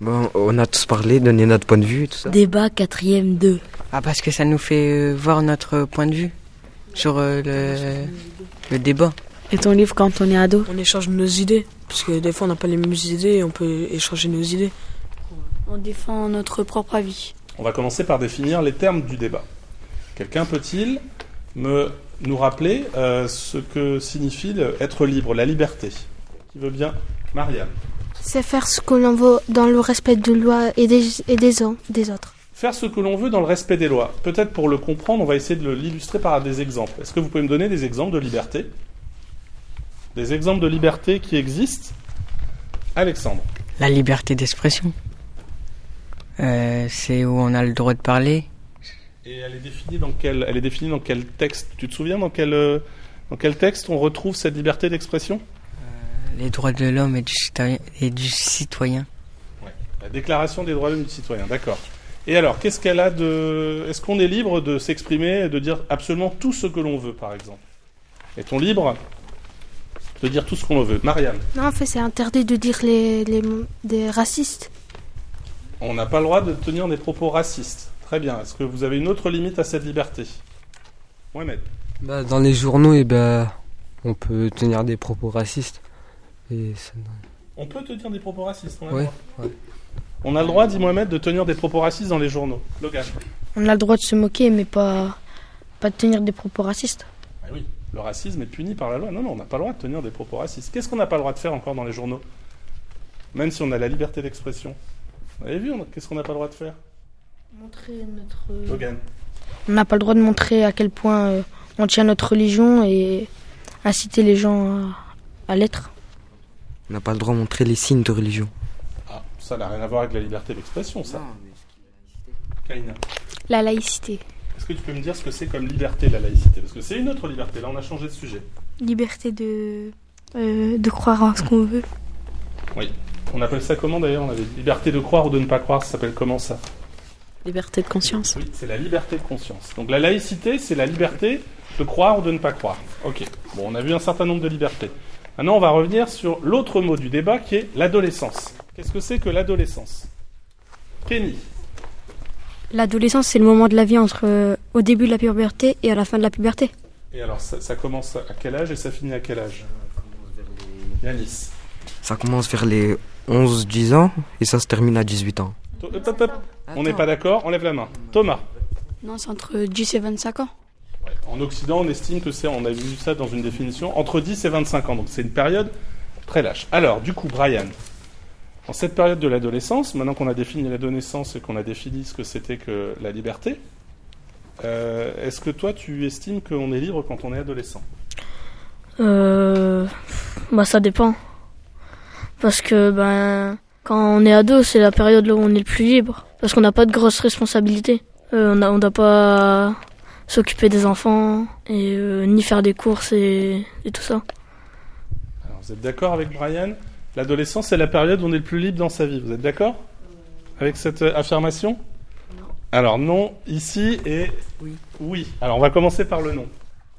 Bon, on a tous parlé, donné notre point de vue et tout ça. Débat quatrième 2. Ah, parce que ça nous fait euh, voir notre point de vue sur euh, le, le débat. Et ton livre quand on est ado? On échange nos idées, parce que des fois on n'a pas les mêmes idées et on peut échanger nos idées. On défend notre propre avis. On va commencer par définir les termes du débat. Quelqu'un peut-il me nous rappeler euh, ce que signifie le- être libre, la liberté? Qui veut bien? Marianne. C'est faire ce que l'on veut dans le respect de loi et des, et des, autres. Faire ce que l'on veut dans le respect des lois. Peut-être pour le comprendre, on va essayer de l'illustrer par des exemples. Est-ce que vous pouvez me donner des exemples de liberté? Des exemples de liberté qui existent? Alexandre. La liberté d'expression. Euh, c'est où on a le droit de parler. Et elle est définie dans quel, elle est définie dans quel texte? Tu te souviens dans quel, euh, dans quel texte on retrouve cette liberté d'expression? Les droits de l'homme et du citoyen. Et du citoyen. La Déclaration des droits de l'homme et du citoyen, d'accord. Et alors, qu'est-ce qu'elle a de... Est-ce qu'on est libre de s'exprimer et de dire absolument tout ce que l'on veut, par exemple? Est-on libre de dire tout ce qu'on veut? Marianne, Non, en fait, c'est interdit de dire les, les, des racistes. on n'a pas le droit de tenir des propos racistes. Très bien. Est-ce que vous avez une autre limite à cette liberté? Mohamed? Bah, dans les journaux, eh ben, on peut tenir des propos racistes. Et ça- On peut tenir des propos racistes, on a le droit. ouais. On a le droit, dit Mohamed, de tenir des propos racistes dans les journaux. Logan On a le droit de se moquer, mais pas, pas de tenir des propos racistes. Ah oui, le racisme est puni par la loi. Non, non, on n'a pas le droit de tenir des propos racistes. Qu'est-ce qu'on n'a pas le droit de faire encore dans les journaux? Même si on a la liberté d'expression. Vous avez vu, qu'est-ce qu'on n'a pas le droit de faire? Montrer notre... Logan On n'a pas le droit de montrer à quel point euh, on tient notre religion et inciter les gens à, à l'être. On n'a pas le droit de montrer les signes de religion. Ah, ça n'a rien à voir avec la liberté d'expression, ça. Kaina, La laïcité. est-ce que tu peux me dire ce que c'est comme liberté, la laïcité? Parce que c'est une autre liberté, là on a changé de sujet. Liberté de, euh, de croire en ce qu'on veut. On appelle ça comment d'ailleurs? On avait liberté de croire ou de ne pas croire, ça s'appelle comment ça? Liberté de conscience. Oui, c'est la liberté de conscience. Donc la laïcité, c'est la liberté de croire ou de ne pas croire. Ok. Bon, on a vu un certain nombre de libertés. Maintenant, on va revenir sur l'autre mot du débat qui est l'adolescence. Qu'est-ce que c'est que l'adolescence? Kenny. L'adolescence, c'est le moment de la vie entre euh, au début de la puberté et à la fin de la puberté. Et alors, ça, ça commence à quel âge et ça finit à quel âge? Yanis. Ça commence vers les 11-10 ans et ça se termine à 18 ans. On n'est pas d'accord, on lève la main. Thomas. Non, c'est entre 10 et 25 ans. En Occident, on estime que c'est, on a vu ça dans une définition, entre 10 et 25 ans. Donc c'est une période très lâche. Alors, du coup, Brian, en cette période de l'adolescence, maintenant qu'on a défini l'adolescence et qu'on a défini ce que c'était que la liberté, euh, est-ce que toi, tu estimes qu'on est libre quand on est adolescent? Euh, bah ça dépend. Parce que ben quand on est ado, c'est la période où on est le plus libre. Parce qu'on n'a pas de grosses responsabilités. Euh, on a- on doit pas s'occuper des enfants et euh, ni faire des courses et, et tout ça. Alors, vous êtes d'accord avec Brian? L'adolescence, c'est la période où on est le plus libre dans sa vie. Vous êtes d'accord? Avec cette euh, affirmation? Alors non, ici et Oui. Oui. Alors on va commencer par le non.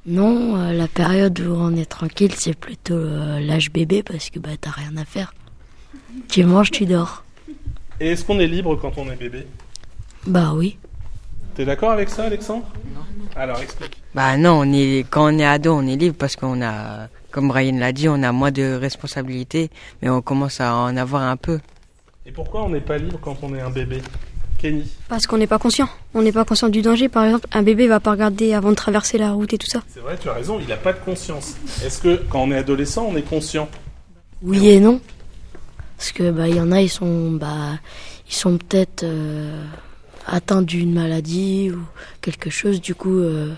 Non, euh, la période où on est tranquille, c'est plutôt euh, l'âge bébé parce que bah t'as rien à faire. Tu manges, tu dors. Et est-ce qu'on est libre quand on est bébé? Bah oui. T'es d'accord avec ça, Alexandre? Non. Alors explique. Bah non, on est, quand on est ado, on est libre parce qu'on a, comme Brian l'a dit, on a moins de responsabilités, mais on commence à en avoir un peu. Et pourquoi on n'est pas libre quand on est un bébé? Kenny. Parce qu'on n'est pas conscient. On n'est pas conscient du danger. Par exemple, un bébé va pas regarder avant de traverser la route et tout ça. C'est vrai, tu as raison, il n'a pas de conscience. Est-ce que quand on est adolescent, on est conscient? Oui et non. Parce que bah il y en a, ils sont bah ils sont peut-être euh, atteints d'une maladie ou quelque chose. Du coup, euh,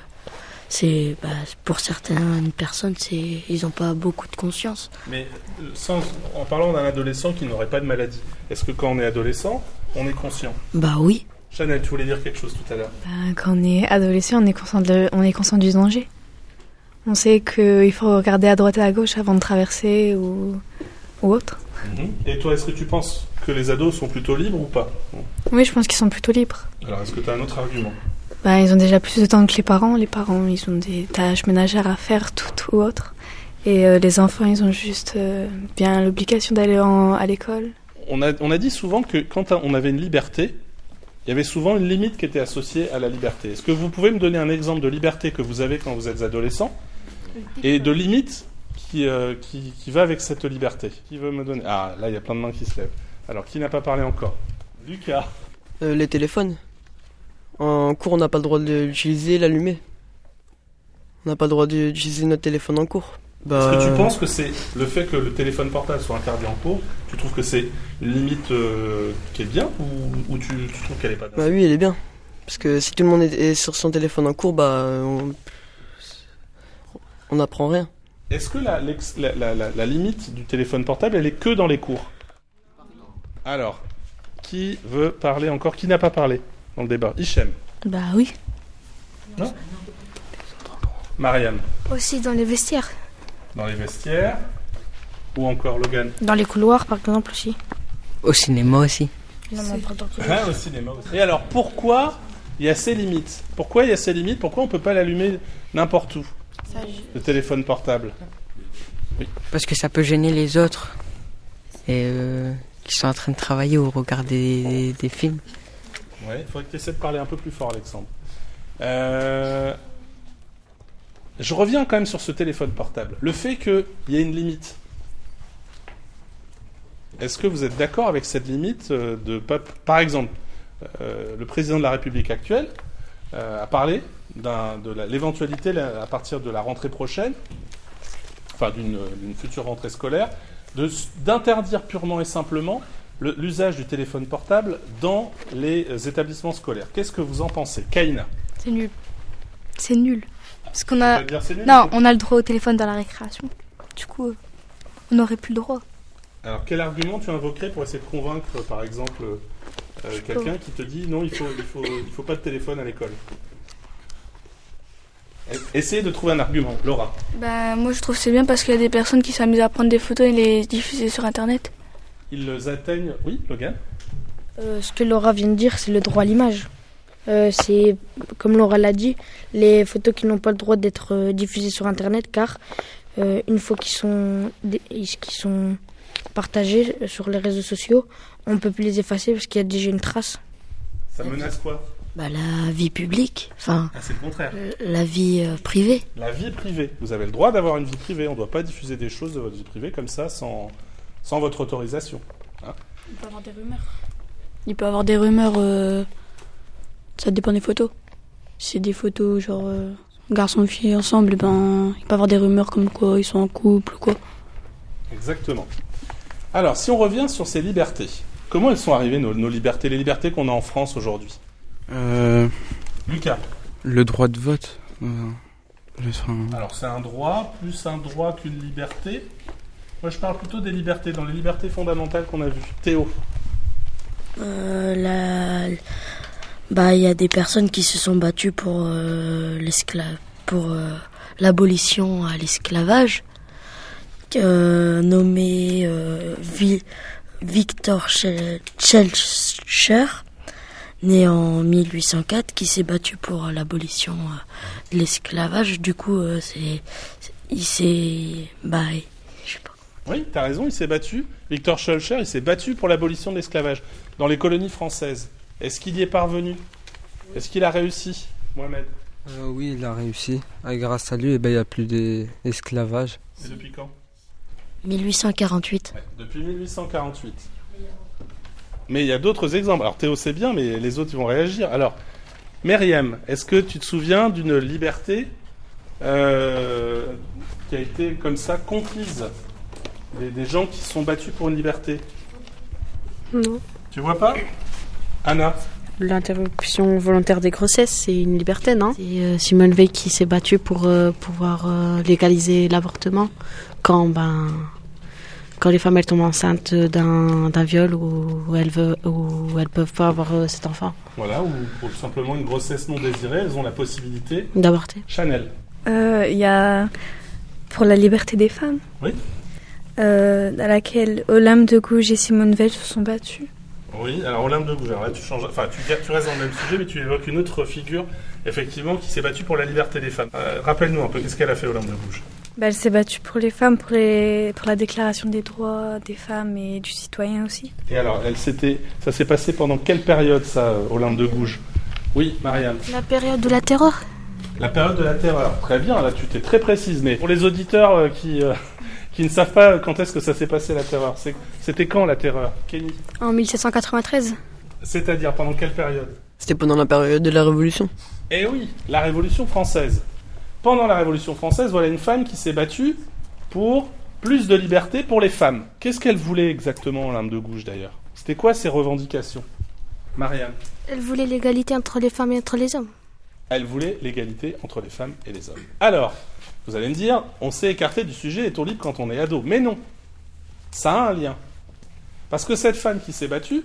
c'est bah, pour certaines personnes, c'est ils n'ont pas beaucoup de conscience. Mais euh, sans, en parlant d'un adolescent qui n'aurait pas de maladie, est-ce que quand on est adolescent, on est conscient? Bah oui. Chanel, tu voulais dire quelque chose tout à l'heure Ben, quand on est adolescent, on est conscient, de- on est conscient du danger. On sait qu'il faut regarder à droite et à gauche avant de traverser ou, ou autre. Et toi, est-ce que tu penses que les ados sont plutôt libres ou pas Oui, je pense qu'ils sont plutôt libres. Alors, est-ce que tu as un autre argument Ben, ils ont déjà plus de temps que les parents. Les parents, ils ont des tâches ménagères à faire, tout ou autre. Et euh, les enfants, ils ont juste euh, bien l'obligation d'aller à l'école. on a, on a dit souvent que quand on avait une liberté, il y avait souvent une limite qui était associée à la liberté. Est-ce que vous pouvez me donner un exemple de liberté que vous avez quand vous êtes adolescent et de limite qui, euh, qui, qui va avec cette liberté? Qui veut me donner? Ah, là, il y a plein de mains qui se lèvent. Alors, qui n'a pas parlé encore? Lucas. Euh, les téléphones. En cours, on n'a pas le droit de l'utiliser, l'allumer. On n'a pas le droit d'utiliser notre téléphone en cours. Est-ce que tu penses que c'est le fait que le téléphone portable soit interdit en cours Tu trouves que c'est une limite euh, qui est bien ou, tu, tu, trouves qu'elle est pas bien? Bah oui, elle est bien. Parce que si tout le monde est, sur son téléphone en cours, bah on n'apprend rien. Est-ce que la, la, la, la, limite du téléphone portable, elle est que dans les cours? Alors, qui veut parler encore Qui n'a pas parlé dans le débat? Hichem Bah oui. Non? Marianne Aussi dans les vestiaires. Dans les vestiaires Ou encore Logan Dans les couloirs, par exemple, aussi. Au cinéma aussi. Ah, au cinéma aussi. Et alors, pourquoi il y a ces limites? Pourquoi il y a ces limites? Pourquoi on ne peut pas l'allumer n'importe où? Le téléphone portable oui. Parce que ça peut gêner les autres. Et euh, qui sont en train de travailler ou regarder des, films. Ouais, il faudrait que tu essaies de parler un peu plus fort, Alexandre. Euh, je reviens quand même sur ce téléphone portable. Le fait qu'il y ait une limite. Est-ce que vous êtes d'accord avec cette limite euh, de Par exemple, euh, le président de la République actuelle a parlé de l'éventualité à partir de la rentrée prochaine, enfin d'une future rentrée scolaire, d'interdire purement et simplement l'usage du téléphone portable dans les établissements scolaires. Qu'est-ce que vous en pensez Kaina C'est nul. C'est nul. Parce qu'on a. non, on a le droit au téléphone dans la récréation. Du coup, euh, on n'aurait plus le droit. Alors, quel argument tu invoquerais pour essayer de convaincre, par exemple, euh, quelqu'un qui te dit non, il faut, il faut, il faut pas de téléphone à l'école? Essayez de trouver un argument. Laura bah, Moi, je trouve c'est bien parce qu'il y a des personnes qui s'amusent à prendre des photos et les diffuser sur Internet. Ils les atteignent. Oui, Logan euh, Ce que Laura vient de dire, c'est le droit à l'image. Euh, c'est, comme Laura l'a dit, les photos qui n'ont pas le droit d'être euh, diffusées sur Internet, car une fois qu'ils sont, qu'ils sont partagés sur les réseaux sociaux, on ne peut plus les effacer parce qu'il y a déjà une trace. Ça menace quoi? Bah, la vie publique. Enfin, ah, c'est le contraire. La vie privée. La vie privée. Vous avez le droit d'avoir une vie privée. On ne doit pas diffuser des choses de votre vie privée comme ça sans, sans votre autorisation. Hein il peut y avoir des rumeurs. Il peut y avoir des rumeurs. Ça dépend des photos. Si c'est des photos genre euh, garçon et fille ensemble, ben, il peut y avoir des rumeurs comme quoi ils sont en couple ou quoi. Exactement. Alors, si on revient sur ces libertés, comment elles sont arrivées, nos, libertés, les libertés qu'on a en France aujourd'hui? Euh, Lucas Le droit de vote. Euh, Alors, c'est un droit, plus un droit qu'une liberté Moi, je parle plutôt des libertés, dans les libertés fondamentales qu'on a vues. Théo euh, la, bah, il y a des personnes qui se sont battues pour euh, l'esclave, pour euh, l'abolition à l'esclavage, euh, nommé Victor Schellcher, né en 1804, qui s'est battu pour l'abolition de l'esclavage. Du coup, c'est, il s'est, bah, je sais pas. Oui, tu as raison, il s'est battu. Victor Schellcher, il s'est battu pour l'abolition de l'esclavage dans les colonies françaises. Est-ce qu'il y est parvenu? Est-ce qu'il a réussi, Mohamed euh, Oui, il a réussi. Ah, grâce à lui, eh ben, il n'y a plus d'esclavage. Et depuis quand? 1848. depuis 1848. Mais il y a d'autres exemples. Alors Théo c'est bien, mais les autres ils vont réagir. Alors, Myriam, est-ce que tu te souviens d'une liberté euh, qui a été comme ça conquise? Des, des gens qui se sont battus pour une liberté? Non. Tu vois pas? Anna L'interruption volontaire des grossesses, c'est une liberté, non? C'est euh, Simone Veil qui s'est battue pour euh, pouvoir euh, légaliser l'avortement quand, ben, quand les femmes elles tombent enceintes d'un viol ou, elles veulent, ou elles peuvent pas avoir cet enfant. Voilà, ou pour simplement une grossesse non désirée, elles ont la possibilité d'avorter. Chanel. Il y a pour la liberté des femmes. Oui. à laquelle Olympe de Gouges et Simone Veil se sont battues. Oui, alors Olympe de Gouges, là tu changes, enfin tu, tu, restes dans le même sujet, mais tu évoques une autre figure, effectivement, qui s'est battue pour la liberté des femmes. Euh, rappelle-nous un peu, qu'est-ce qu'elle a fait Olympe de Gouges bah, Elle s'est battue pour les femmes, pour, les, pour la déclaration des droits des femmes et du citoyen aussi. Et alors, elle ça s'est passé pendant quelle période, ça, Olympe de Gouges Oui, Marianne La période de la terreur. La période de la terreur. Très bien, là, tu t'es très précise. Mais pour les auditeurs euh, qui, euh, qui ne savent pas quand est-ce que ça s'est passé, la terreur, c'était quand la terreur? Kenny? En 1793. C'est-à-dire pendant quelle période? C'était pendant la période de la Révolution. Eh oui, la Révolution française. Pendant la Révolution française, voilà une femme qui s'est battue pour plus de liberté pour les femmes. Qu'est-ce qu'elle voulait exactement, l'âme de gauche d'ailleurs? C'était quoi ses revendications? Marianne Elle voulait l'égalité entre les femmes et entre les hommes. Elle voulait l'égalité entre les femmes et les hommes. Alors, vous allez me dire, on s'est écarté du sujet est-on libre quand on est ado Mais non, ça a un lien. Parce que cette femme qui s'est battue,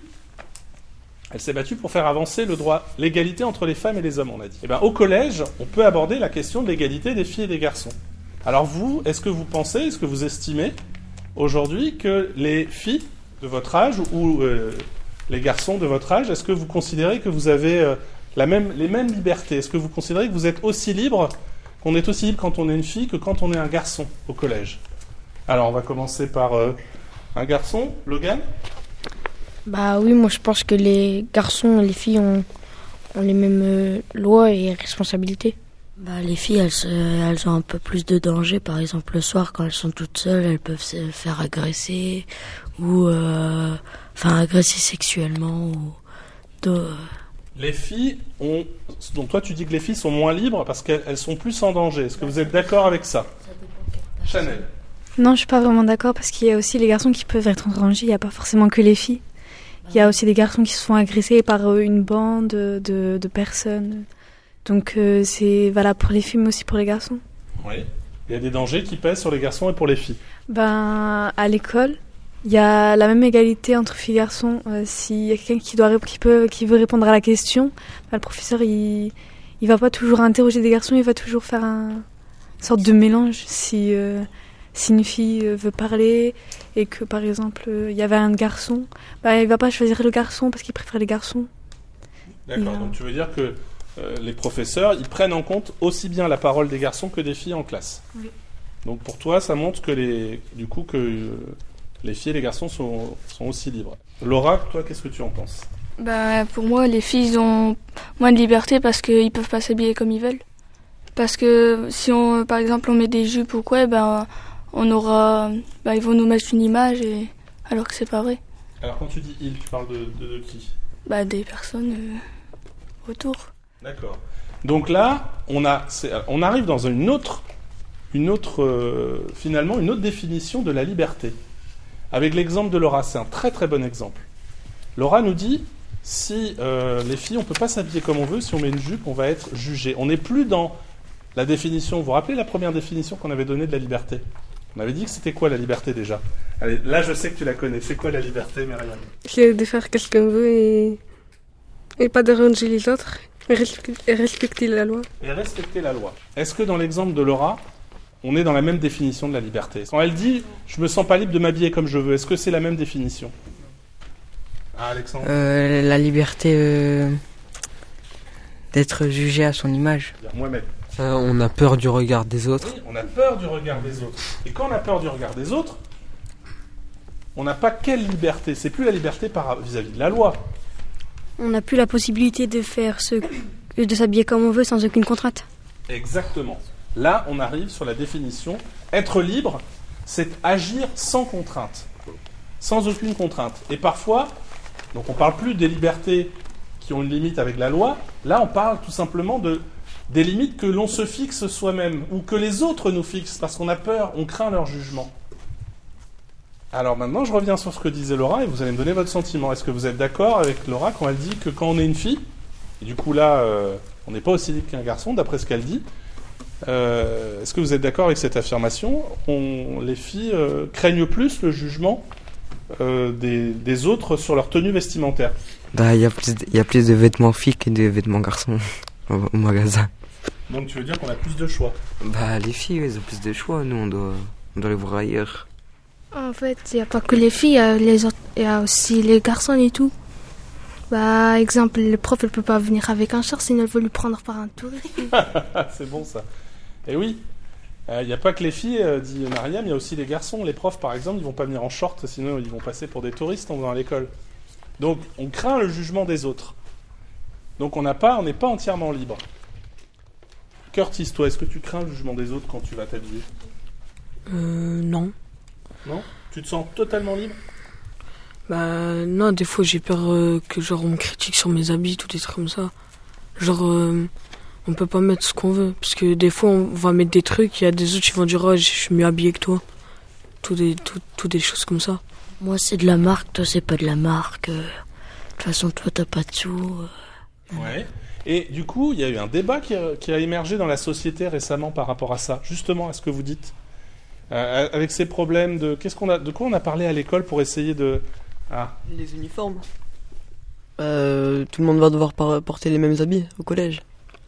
elle s'est battue pour faire avancer le droit, l'égalité entre les femmes et les hommes, on a dit. Et eh bien, au collège, on peut aborder la question de l'égalité des filles et des garçons. Alors vous, est-ce que vous pensez, est-ce que vous estimez aujourd'hui que les filles de votre âge ou euh, les garçons de votre âge, est-ce que vous considérez que vous avez euh, la même, les mêmes libertés? Est-ce que vous considérez que vous êtes aussi libre, qu'on est aussi libre quand on est une fille que quand on est un garçon au collège? Alors on va commencer par euh, un garçon, Logan bah oui, moi je pense que les garçons et les filles ont, les mêmes euh, lois et responsabilités. Bah, les filles, elles, elles ont un peu plus de danger. Par exemple, le soir, quand elles sont toutes seules, elles peuvent se faire agresser ou euh, enfin agresser sexuellement. Ou, Les filles ont. Donc toi, tu dis que les filles sont moins libres parce qu'elles sont plus en danger. Est-ce que vous êtes d'accord avec ça, Chanel Non, je suis pas vraiment d'accord parce qu'il y a aussi les garçons qui peuvent être en danger. Il n'y a pas forcément que les filles. Il y a aussi des garçons qui se font agresser par euh, une bande de, de personnes. Donc euh, c'est valable pour les filles, mais aussi pour les garçons. Oui. Il y a des dangers qui pèsent sur les garçons et pour les filles. Ben, à l'école, il y a la même égalité entre filles et garçons. Euh, S'il y a quelqu'un qui, doit, qui, peut, qui veut répondre à la question, ben, le professeur, il ne va pas toujours interroger des garçons, il va toujours faire un, une sorte de mélange. Si, si une fille euh, veut parler et que par exemple euh, il y avait un garçon, bah, il va pas choisir le garçon parce qu'il préfère les garçons. D'accord, donc tu veux dire que euh, les professeurs, ils prennent en compte aussi bien la parole des garçons que des filles en classe. Oui. Donc pour toi, ça montre que les, du coup que les filles et les garçons sont, sont aussi libres. Laura, toi, qu'est-ce que tu en penses? Bah, Pour moi, les filles ont moins de liberté parce qu'ils peuvent pas s'habiller comme ils veulent. Parce que si on, par exemple, on met des jupes ou quoi, ben, on aura, bah, ils vont nous mettre une image et alors que c'est pas vrai. Alors quand tu dis ils, tu parles de, qui? Bah des personnes euh, autour. D'accord. Donc là, on a, on arrive dans une autre, une autre, euh, finalement, une autre définition de la liberté. Avec l'exemple de Laura, c'est un très très bon exemple. Laura nous dit si euh, les filles, on peut pas s'habiller comme on veut, si on met une jupe, on va être jugé. On n'est plus dans la définition. Vous vous rappelez la première définition qu'on avait donnée de la liberté? On avait dit que c'était quoi la liberté déjà Allez, là je sais que tu la connais. C'est quoi la liberté, Myriam C'est de faire ce qu'on veut et... et pas déranger les autres et, respecter la loi. Et respecter la loi. Est-ce que dans l'exemple de Laura, on est dans la même définition de la liberté? Quand elle dit je me sens pas libre de m'habiller comme je veux, est-ce que c'est la même définition? Ah, Alexandre euh, La liberté euh, d'être jugé à son image. Moi-même. Euh, on a peur du regard des autres. Oui, on a peur du regard des autres. Et quand on a peur du regard des autres, on n'a pas quelle liberté C'est plus la liberté vis-à-vis de la loi. On n'a plus la possibilité de faire ce, de s'habiller comme on veut sans aucune contrainte. Exactement. Là, on arrive sur la définition. Être libre, c'est agir sans contrainte, sans aucune contrainte. Et parfois, donc on parle plus des libertés qui ont une limite avec la loi. Là, on parle tout simplement de des limites que l'on se fixe soi-même ou que les autres nous fixent parce qu'on a peur, on craint leur jugement. Alors maintenant, je reviens sur ce que disait Laura et vous allez me donner votre sentiment. Est-ce que vous êtes d'accord avec Laura quand elle dit que quand on est une fille, et du coup là, euh, on n'est pas aussi libre qu'un garçon, d'après ce qu'elle dit, euh, est-ce que vous êtes d'accord avec cette affirmation? Les filles euh, craignent plus le jugement des, des, autres sur leur tenue vestimentaire Bah, il y, y, a plus de vêtements filles que de vêtements garçons au magasin. Donc tu veux dire qu'on a plus de choix Bah les filles, elles ont plus de choix, nous on doit, on doit les voir ailleurs. En fait, il n'y a pas que les filles, il y, a aussi les garçons et tout. Bah, exemple, le prof ne peut pas venir avec un char sinon elle veut lui prendre par un tour. c'est bon ça. Et oui, Il n'y a pas que les filles, euh, dit Mariam, il y a aussi les garçons. Les profs, par exemple, ils vont pas venir en short, sinon ils vont passer pour des touristes en venant à l'école. Donc, on craint le jugement des autres. Donc, on n'a pas, on n'est pas entièrement libre. Curtis, toi, est-ce que tu crains le jugement des autres quand tu vas t'habiller? Euh, non. Non? Tu te sens totalement libre? Bah, non, des fois j'ai peur euh, que genre on me critique sur mes habits, tout des trucs comme ça. Genre, euh, on peut pas mettre ce qu'on veut. Parce que des fois on va mettre des trucs, il y a des autres qui vont dire, oh, je suis mieux habillé que toi. Tout des, tout, tout des choses comme ça. Moi, c'est de la marque, toi, c'est pas de la marque. De toute façon, toi, t'as pas de sous. Ouais. Et du coup, il y a eu un débat qui a, qui a émergé dans la société récemment par rapport à ça. Justement, à ce que vous dites. Euh, avec ces problèmes de. Qu'est-ce qu'on a, de quoi on a parlé à l'école pour essayer de. Ah. Les uniformes. Euh, tout le monde va devoir porter les mêmes habits au collège.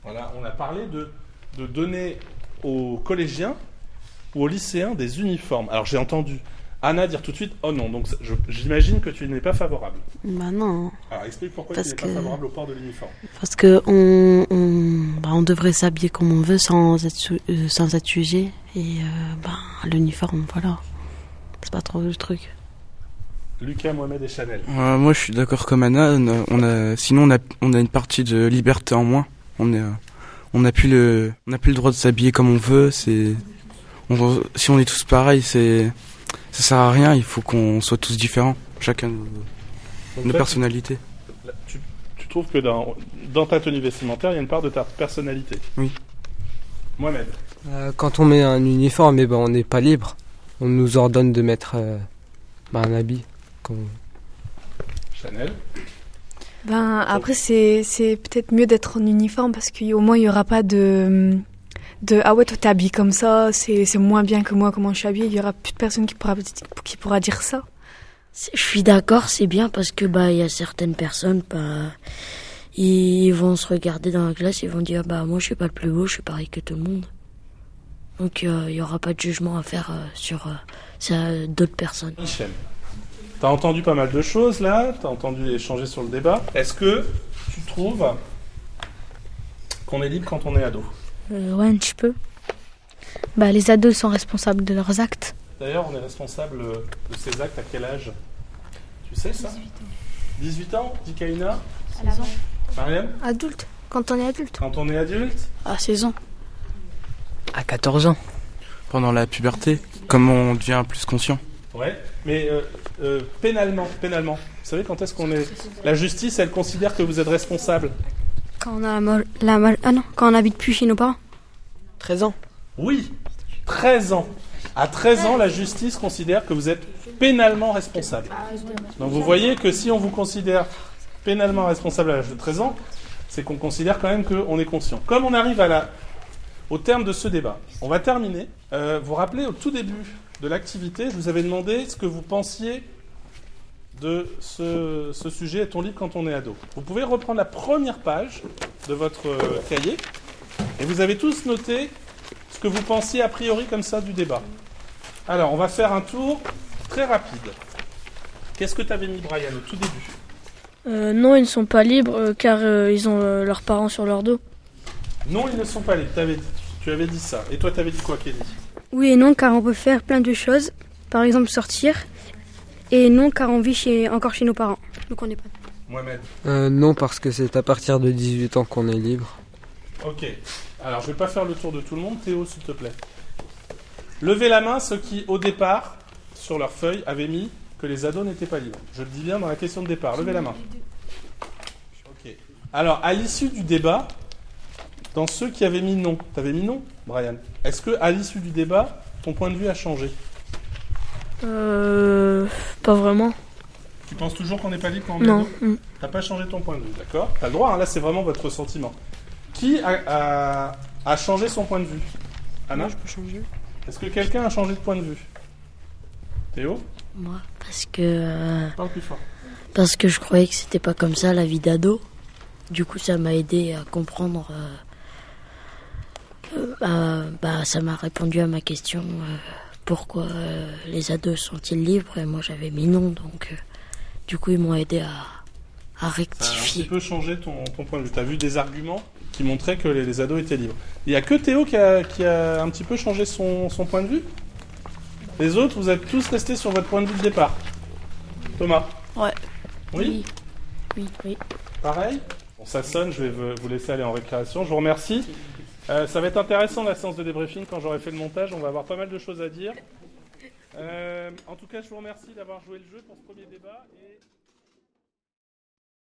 Voilà, on a parlé de, de donner aux collégiens ou aux lycéens des uniformes. Alors j'ai entendu Anna dire tout de suite Oh non, donc j'imagine que tu n'es pas favorable. Bah non. Alors explique pourquoi Parce tu n'es que- pas favorable au port de l'uniforme. Parce que on, on, bah, on devrait s'habiller comme on veut sans être, euh, sans être jugé. Et euh, bah, l'uniforme, voilà. C'est pas trop le truc. Lucas, Mohamed et Chanel. Euh, moi, je suis d'accord comme Anna. On a, on a- sinon, on a, on a une partie de liberté en moins. On est, euh, on n'a plus le, on n'a plus le droit de s'habiller comme on veut. C'est, on, si on est tous pareils, c'est, ça sert à rien. Il faut qu'on soit tous différents, chacun nos, nos personnalités. tu, trouves que dans, dans ta tenue vestimentaire, il y a une part de ta personnalité Oui. Mohamed. Euh, quand on met un uniforme, eh ben, on n'est pas libre. On nous ordonne de mettre euh, bah, un habit. Chanel. Ben, après, c'est, c'est peut-être mieux d'être en uniforme parce qu'au moins, il n'y aura pas de, de Ah ouais, toi, t'es habillé comme ça, c'est, c'est moins bien que moi, comment je suis habillée. Il n'y aura plus de personne qui pourra, qui pourra dire ça. Je suis d'accord, c'est bien parce que bah il y a certaines personnes, bah ils vont se regarder dans la glace, ils vont dire bah moi je suis pas le plus beau, je suis pareil que tout le monde. Donc euh, il y aura pas de jugement à faire euh, sur euh, ça, d'autres personnes. Michel. T'as entendu pas mal de choses là, t'as entendu échanger sur le débat. Est-ce que tu trouves qu'on est libre quand on est ado? Euh, ouais, un petit peu. Bah, les ados sont responsables de leurs actes. D'ailleurs, on est responsable de ces actes à quel âge? Tu sais ça? 18 ans, dit Kaina Mariam? Adulte. Quand on est adulte. Quand on est adulte? À 16 ans. À 14 ans. Pendant la puberté, comme on devient plus conscient. Ouais, mais euh, euh, pénalement, pénalement. Vous savez quand est-ce qu'on est? La justice, elle considère que vous êtes responsable. Quand on a la, ah non, quand on habite plus chez nos parents. 13 ans. Oui, 13 ans. À 13 ans, la justice considère que vous êtes pénalement responsable. Donc vous voyez que si on vous considère pénalement responsable à l'âge de 13 ans, c'est qu'on considère quand même qu'on est conscient. Comme on arrive à la, au terme de ce débat, on va terminer. Euh, vous vous rappelez, au tout début de l'activité, je vous avais demandé ce que vous pensiez de ce, ce sujet Est-on libre quand on est ado Vous pouvez reprendre la première page de votre euh, cahier et vous avez tous noté ce que vous pensiez a priori comme ça du débat. Alors, on va faire un tour très rapide. Qu'est-ce que tu avais mis, Brian, au tout début? Euh, non, ils ne sont pas libres euh, car euh, ils ont leurs parents sur leur dos. Non, ils ne sont pas libres. T'avais dit- tu avais dit ça. Et toi, tu avais dit quoi, Kelly Oui et non, car on peut faire plein de choses. Par exemple, sortir. Et non, car on vit chez, encore chez nos parents. Donc on n'est pas. Mohamed. Euh, non, parce que c'est à partir de 18 ans qu'on est libre. Ok. Alors, je vais pas faire le tour de tout le monde. Théo, s'il te plaît. Levez la main ceux qui, au départ, sur leur feuille, avaient mis que les ados n'étaient pas libres. Je le dis bien dans la question de départ. Levez la main. Ok. Alors, à l'issue du débat, dans ceux qui avaient mis non, t'avais mis non, Brian. Est-ce que, à l'issue du débat, ton point de vue a changé? Euh, pas vraiment. Tu penses toujours qu'on n'est pas libre quand on est Non. Mm. T'as pas changé ton point de vue, d'accord T'as le droit, hein, là c'est vraiment votre sentiment. Qui a, a- a changé son point de vue? Anna je peux changer. Est-ce que quelqu'un a changé de point de vue? Théo? Moi, parce que euh, Parle plus fort. parce que je croyais que c'était pas comme ça la vie d'ado. Du coup, ça m'a aidé à comprendre. euh, euh, bah, bah, ça m'a répondu à ma question euh, pourquoi euh, les ados sont-ils libres Et moi, j'avais mis non, donc euh, du coup, ils m'ont aidé à, à rectifier. Tu peux changer ton, point de vue. Tu as vu des arguments qui montraient que les, ados étaient libres. Il n'y a que Théo qui a, qui a, un petit peu changé son, son, point de vue Les autres, vous êtes tous restés sur votre point de vue de départ. Thomas Ouais. Oui? Oui, oui. Pareil? Bon, ça sonne, je vais vous laisser aller en récréation. Je vous remercie. Euh, ça va être intéressant la séance de débriefing quand j'aurai fait le montage. On va avoir pas mal de choses à dire. Euh, en tout cas, je vous remercie d'avoir joué le jeu pour ce premier débat.